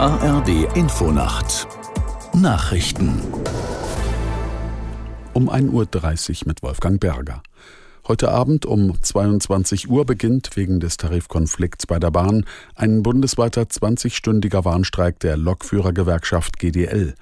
ARD Infonacht Nachrichten um 1.30 Uhr mit Wolfgang Berger. Heute Abend um 22 Uhr beginnt wegen des Tarifkonflikts bei der Bahn ein bundesweiter 20-stündiger Warnstreik der Lokführergewerkschaft GDL.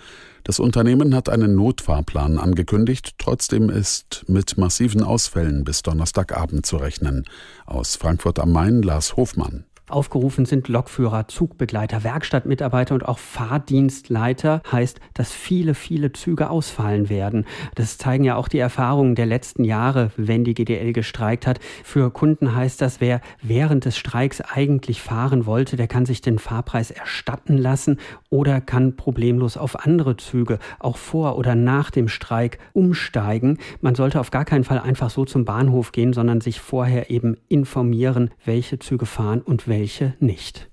Das Unternehmen hat einen Notfahrplan angekündigt, trotzdem ist mit massiven Ausfällen bis Donnerstagabend zu rechnen. Aus Frankfurt am Main Lars Hofmann. Aufgerufen sind Lokführer, Zugbegleiter, Werkstattmitarbeiter und auch Fahrdienstleiter. Heißt, dass viele, viele Züge ausfallen werden. Das zeigen ja auch die Erfahrungen der letzten Jahre, wenn die GDL gestreikt hat. Für Kunden heißt das, wer während des Streiks eigentlich fahren wollte, der kann sich den Fahrpreis erstatten lassen oder kann problemlos auf andere Züge auch vor oder nach dem Streik umsteigen. Man sollte auf gar keinen Fall einfach so zum Bahnhof gehen, sondern sich vorher eben informieren, welche Züge fahren und welche welche nicht.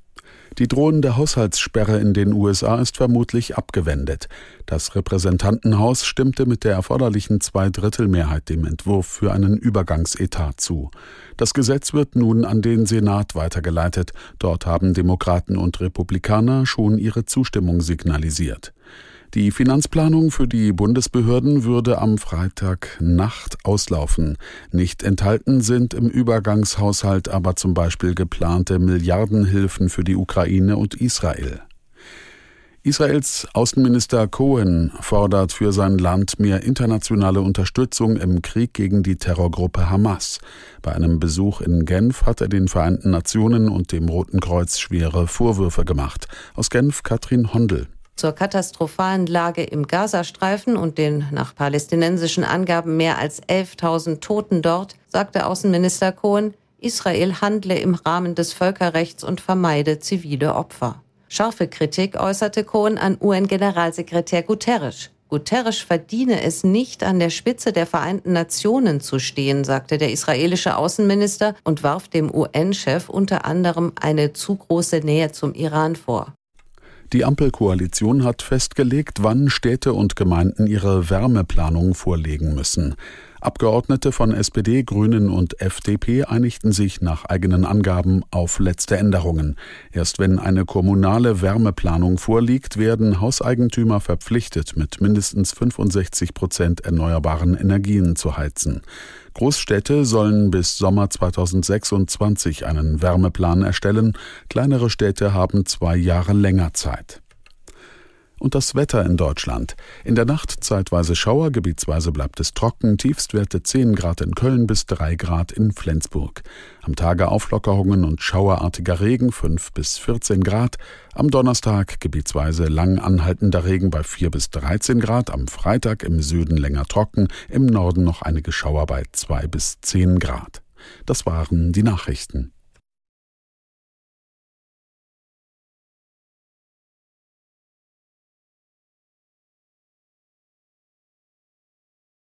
Die drohende Haushaltssperre in den USA ist vermutlich abgewendet. Das Repräsentantenhaus stimmte mit der erforderlichen Zweidrittelmehrheit dem Entwurf für einen Übergangsetat zu. Das Gesetz wird nun an den Senat weitergeleitet. Dort haben Demokraten und Republikaner schon ihre Zustimmung signalisiert. Die Finanzplanung für die Bundesbehörden würde am Freitagnacht auslaufen. Nicht enthalten sind im Übergangshaushalt aber zum Beispiel geplante Milliardenhilfen für die Ukraine und Israel. Israels Außenminister Cohen fordert für sein Land mehr internationale Unterstützung im Krieg gegen die Terrorgruppe Hamas. Bei einem Besuch in Genf hat er den Vereinten Nationen und dem Roten Kreuz schwere Vorwürfe gemacht. Aus Genf Katrin Hondel zur katastrophalen Lage im Gazastreifen und den nach palästinensischen Angaben mehr als 11.000 Toten dort, sagte Außenminister Cohen, Israel handle im Rahmen des Völkerrechts und vermeide zivile Opfer. Scharfe Kritik äußerte Cohen an UN-Generalsekretär Guterres. Guterres verdiene es nicht, an der Spitze der Vereinten Nationen zu stehen, sagte der israelische Außenminister und warf dem UN-Chef unter anderem eine zu große Nähe zum Iran vor. Die Ampelkoalition hat festgelegt, wann Städte und Gemeinden ihre Wärmeplanung vorlegen müssen. Abgeordnete von SPD, Grünen und FDP einigten sich nach eigenen Angaben auf letzte Änderungen. Erst wenn eine kommunale Wärmeplanung vorliegt, werden Hauseigentümer verpflichtet, mit mindestens 65 Prozent erneuerbaren Energien zu heizen. Großstädte sollen bis Sommer 2026 einen Wärmeplan erstellen, kleinere Städte haben zwei Jahre länger Zeit. Und das Wetter in Deutschland. In der Nacht zeitweise Schauer, gebietsweise bleibt es trocken, Tiefstwerte 10 Grad in Köln bis 3 Grad in Flensburg. Am Tage Auflockerungen und schauerartiger Regen 5 bis 14 Grad. Am Donnerstag gebietsweise lang anhaltender Regen bei 4 bis 13 Grad. Am Freitag im Süden länger trocken, im Norden noch einige Schauer bei 2 bis 10 Grad. Das waren die Nachrichten.